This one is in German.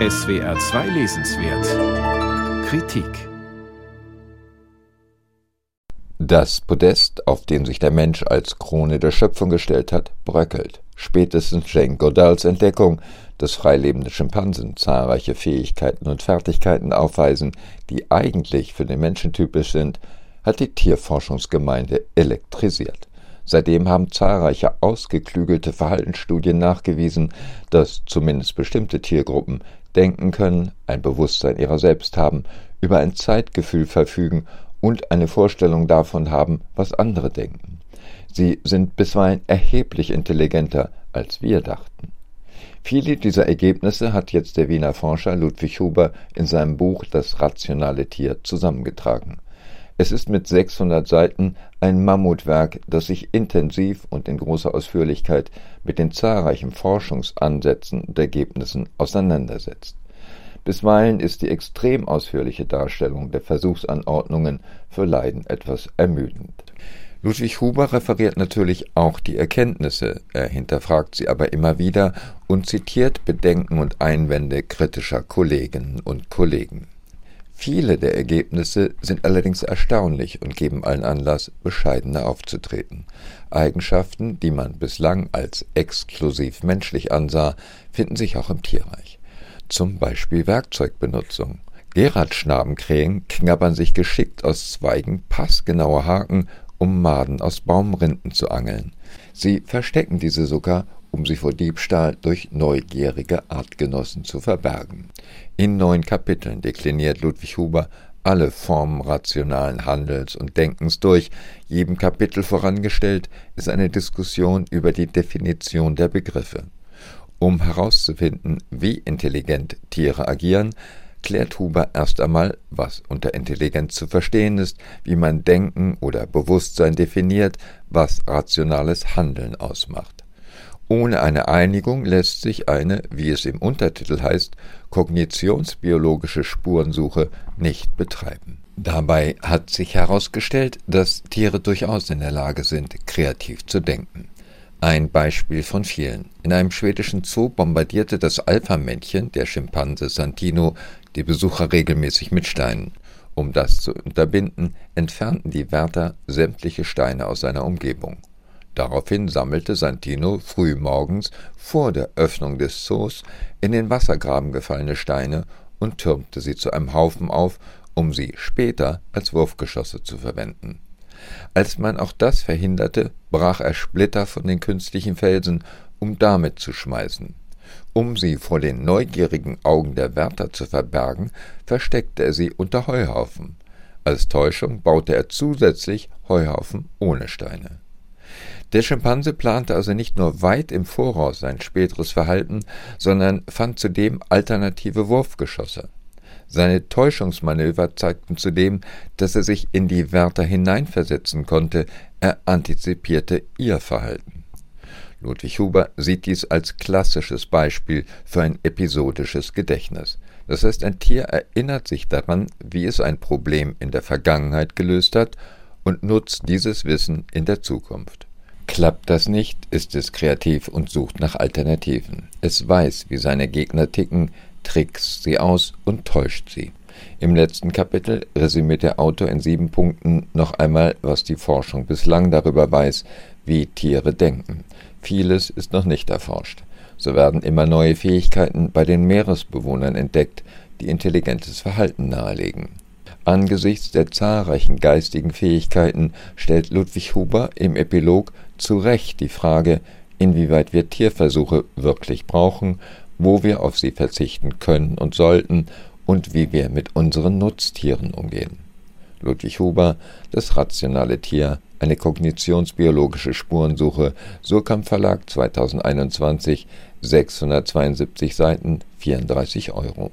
SWR 2 Lesenswert Kritik Das Podest, auf dem sich der Mensch als Krone der Schöpfung gestellt hat, bröckelt. Spätestens Jane Goodalls Entdeckung, dass freilebende Schimpansen zahlreiche Fähigkeiten und Fertigkeiten aufweisen, die eigentlich für den Menschen typisch sind, hat die Tierforschungsgemeinde elektrisiert. Seitdem haben zahlreiche ausgeklügelte Verhaltensstudien nachgewiesen, dass zumindest bestimmte Tiergruppen denken können, ein Bewusstsein ihrer selbst haben, über ein Zeitgefühl verfügen und eine Vorstellung davon haben, was andere denken. Sie sind bisweilen erheblich intelligenter, als wir dachten. Viele dieser Ergebnisse hat jetzt der Wiener Forscher Ludwig Huber in seinem Buch Das rationale Tier zusammengetragen. Es ist mit 600 Seiten ein Mammutwerk, das sich intensiv und in großer Ausführlichkeit mit den zahlreichen Forschungsansätzen und Ergebnissen auseinandersetzt. Bisweilen ist die extrem ausführliche Darstellung der Versuchsanordnungen für Leiden etwas ermüdend. Ludwig Huber referiert natürlich auch die Erkenntnisse, er hinterfragt sie aber immer wieder und zitiert Bedenken und Einwände kritischer Kolleginnen und Kollegen. Viele der Ergebnisse sind allerdings erstaunlich und geben allen Anlass, bescheidener aufzutreten. Eigenschaften, die man bislang als exklusiv menschlich ansah, finden sich auch im Tierreich. Zum Beispiel Werkzeugbenutzung. Geradschnabenkrähen knabbern sich geschickt aus Zweigen passgenaue Haken, um Maden aus Baumrinden zu angeln. Sie verstecken diese sogar, um sie vor Diebstahl durch neugierige Artgenossen zu verbergen. In neun Kapiteln dekliniert Ludwig Huber alle Formen rationalen Handelns und Denkens durch. Jedem Kapitel vorangestellt ist eine Diskussion über die Definition der Begriffe. Um herauszufinden, wie intelligent Tiere agieren, klärt Huber erst einmal, was unter Intelligenz zu verstehen ist, wie man Denken oder Bewusstsein definiert, was rationales Handeln ausmacht. Ohne eine Einigung lässt sich eine, wie es im Untertitel heißt, kognitionsbiologische Spurensuche nicht betreiben. Dabei hat sich herausgestellt, dass Tiere durchaus in der Lage sind, kreativ zu denken. Ein Beispiel von vielen. In einem schwedischen Zoo bombardierte das Alpha-Männchen, der Schimpanse Santino, die Besucher regelmäßig mit Steinen. Um das zu unterbinden, entfernten die Wärter sämtliche Steine aus seiner Umgebung. Daraufhin sammelte Santino frühmorgens vor der Öffnung des Zoos in den Wassergraben gefallene Steine und türmte sie zu einem Haufen auf, um sie später als Wurfgeschosse zu verwenden. Als man auch das verhinderte, brach er Splitter von den künstlichen Felsen, um damit zu schmeißen. Um sie vor den neugierigen Augen der Wärter zu verbergen, versteckte er sie unter Heuhaufen. Als Täuschung baute er zusätzlich Heuhaufen ohne Steine. Der Schimpanse plante also nicht nur weit im Voraus sein späteres Verhalten, sondern fand zudem alternative Wurfgeschosse. Seine Täuschungsmanöver zeigten zudem, dass er sich in die Wärter hineinversetzen konnte, er antizipierte ihr Verhalten. Ludwig Huber sieht dies als klassisches Beispiel für ein episodisches Gedächtnis. Das heißt, ein Tier erinnert sich daran, wie es ein Problem in der Vergangenheit gelöst hat und nutzt dieses Wissen in der Zukunft. Klappt das nicht, ist es kreativ und sucht nach Alternativen. Es weiß, wie seine Gegner ticken, trickst sie aus und täuscht sie. Im letzten Kapitel resümiert der Autor in sieben Punkten noch einmal, was die Forschung bislang darüber weiß, wie Tiere denken. Vieles ist noch nicht erforscht. So werden immer neue Fähigkeiten bei den Meeresbewohnern entdeckt, die intelligentes Verhalten nahelegen. Angesichts der zahlreichen geistigen Fähigkeiten stellt Ludwig Huber im Epilog zu Recht die Frage, inwieweit wir Tierversuche wirklich brauchen, wo wir auf sie verzichten können und sollten und wie wir mit unseren Nutztieren umgehen. Ludwig Huber, Das rationale Tier, eine kognitionsbiologische Spurensuche, Surkamp Verlag 2021, 672 Seiten, 34 Euro